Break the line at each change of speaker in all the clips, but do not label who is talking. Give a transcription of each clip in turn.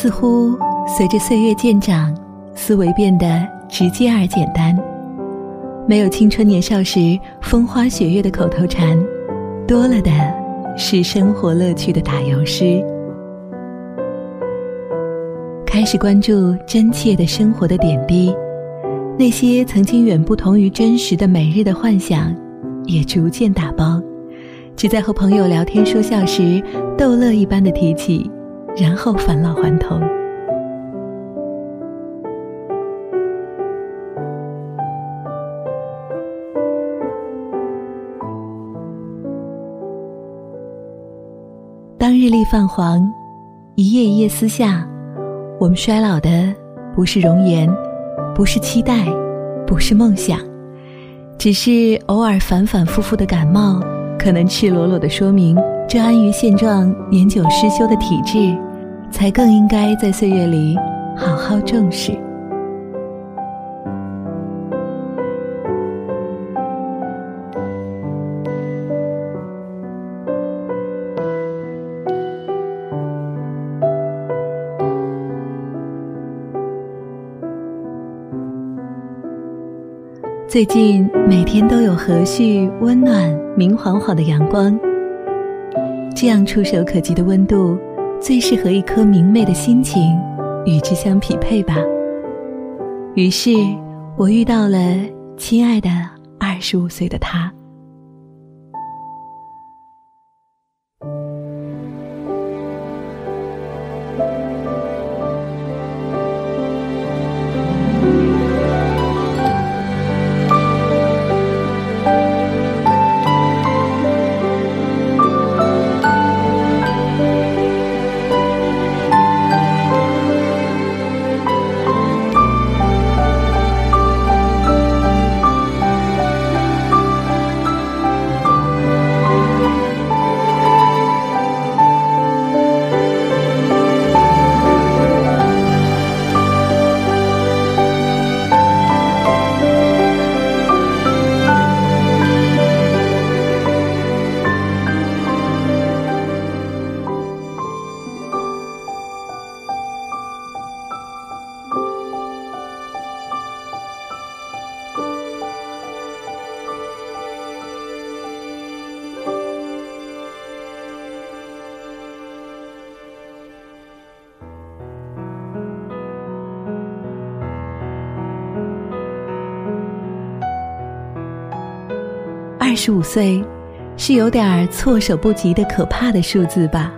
似乎随着岁月渐长，思维变得直接而简单，没有青春年少时风花雪月的口头禅，多了的是生活乐趣的打油诗。开始关注真切的生活的点滴，那些曾经远不同于真实的每日的幻想，也逐渐打包，只在和朋友聊天说笑时逗乐一般的提起。然后返老还童。当日历泛黄，一页一页撕下，我们衰老的不是容颜，不是期待，不是梦想，只是偶尔反反复复的感冒，可能赤裸裸的说明这安于现状、年久失修的体质。才更应该在岁月里好好重视。最近每天都有和煦、温暖、明晃晃的阳光，这样触手可及的温度。最适合一颗明媚的心情，与之相匹配吧。于是，我遇到了亲爱的二十五岁的他。二十五岁，是有点措手不及的可怕的数字吧。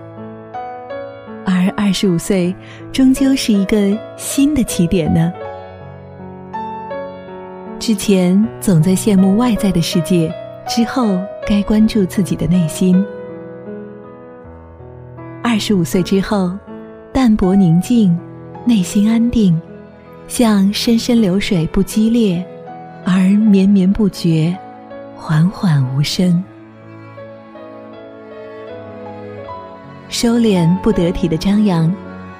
而二十五岁，终究是一个新的起点呢。之前总在羡慕外在的世界，之后该关注自己的内心。二十五岁之后，淡泊宁静，内心安定，像深深流水不激烈，而绵绵不绝。缓缓无声，收敛不得体的张扬，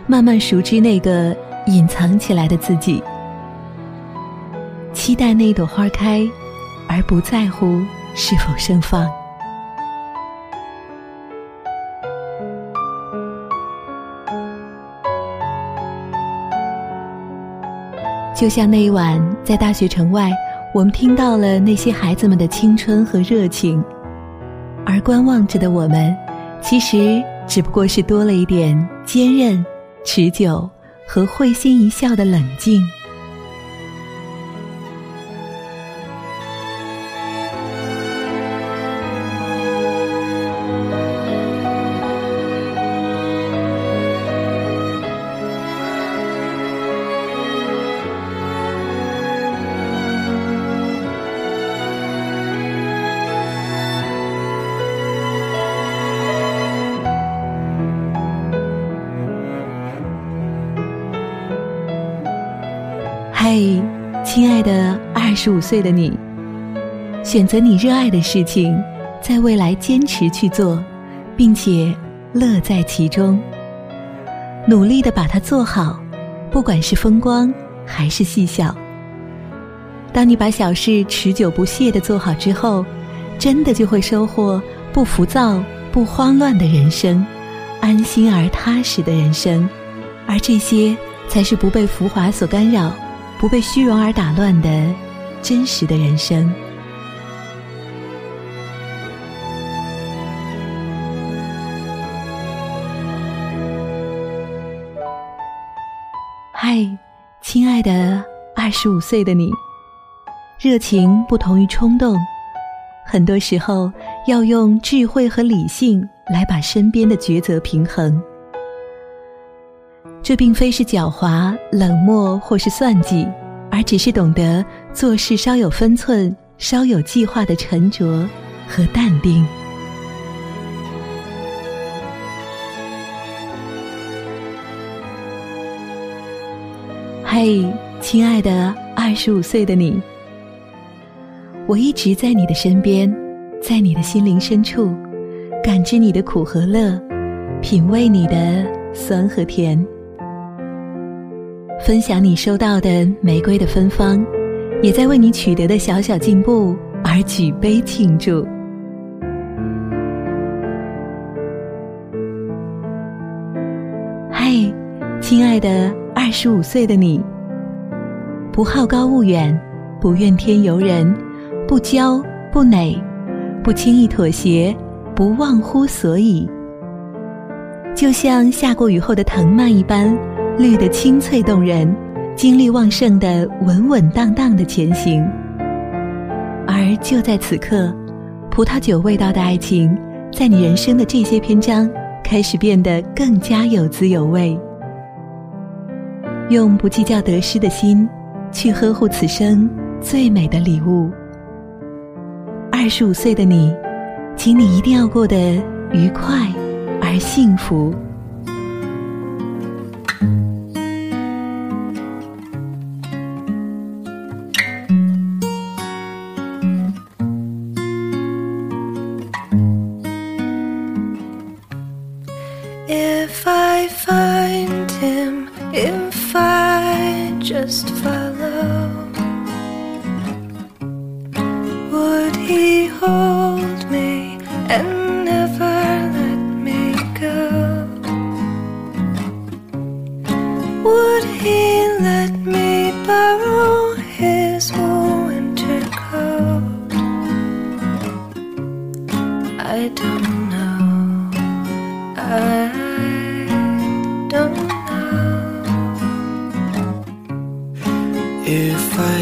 慢慢熟知那个隐藏起来的自己，期待那朵花开，而不在乎是否盛放。就像那一晚在大学城外。我们听到了那些孩子们的青春和热情，而观望着的我们，其实只不过是多了一点坚韧、持久和会心一笑的冷静。嘿，亲爱的二十五岁的你，选择你热爱的事情，在未来坚持去做，并且乐在其中，努力的把它做好，不管是风光还是细小。当你把小事持久不懈的做好之后，真的就会收获不浮躁、不慌乱的人生，安心而踏实的人生。而这些才是不被浮华所干扰、不被虚荣而打乱的真实的人生。嗨，亲爱的二十五岁的你，热情不同于冲动，很多时候要用智慧和理性来把身边的抉择平衡。这并非是狡猾、冷漠或是算计，而只是懂得做事稍有分寸、稍有计划的沉着和淡定。嘿，亲爱的二十五岁的你，我一直在你的身边，在你的心灵深处，感知你的苦和乐，品味你的酸和甜，分享你收到的玫瑰的芬芳，也在为你取得的小小进步而举杯庆祝。嗨，亲爱的。二十五岁的你，不好高骛远，不怨天尤人，不骄不馁，不轻易妥协，不忘乎所以。就像下过雨后的藤蔓一般，绿的清脆动人，精力旺盛的稳稳当当的前行。而就在此刻，葡萄酒味道的爱情，在你人生的这些篇章，开始变得更加有滋有味。用不计较得失的心，去呵护此生最美的礼物。二十五岁的你，请你一定要过得愉快而幸福。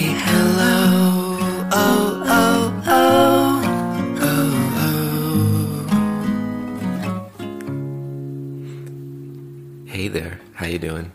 Oh, oh, oh,
hey there, how you doing?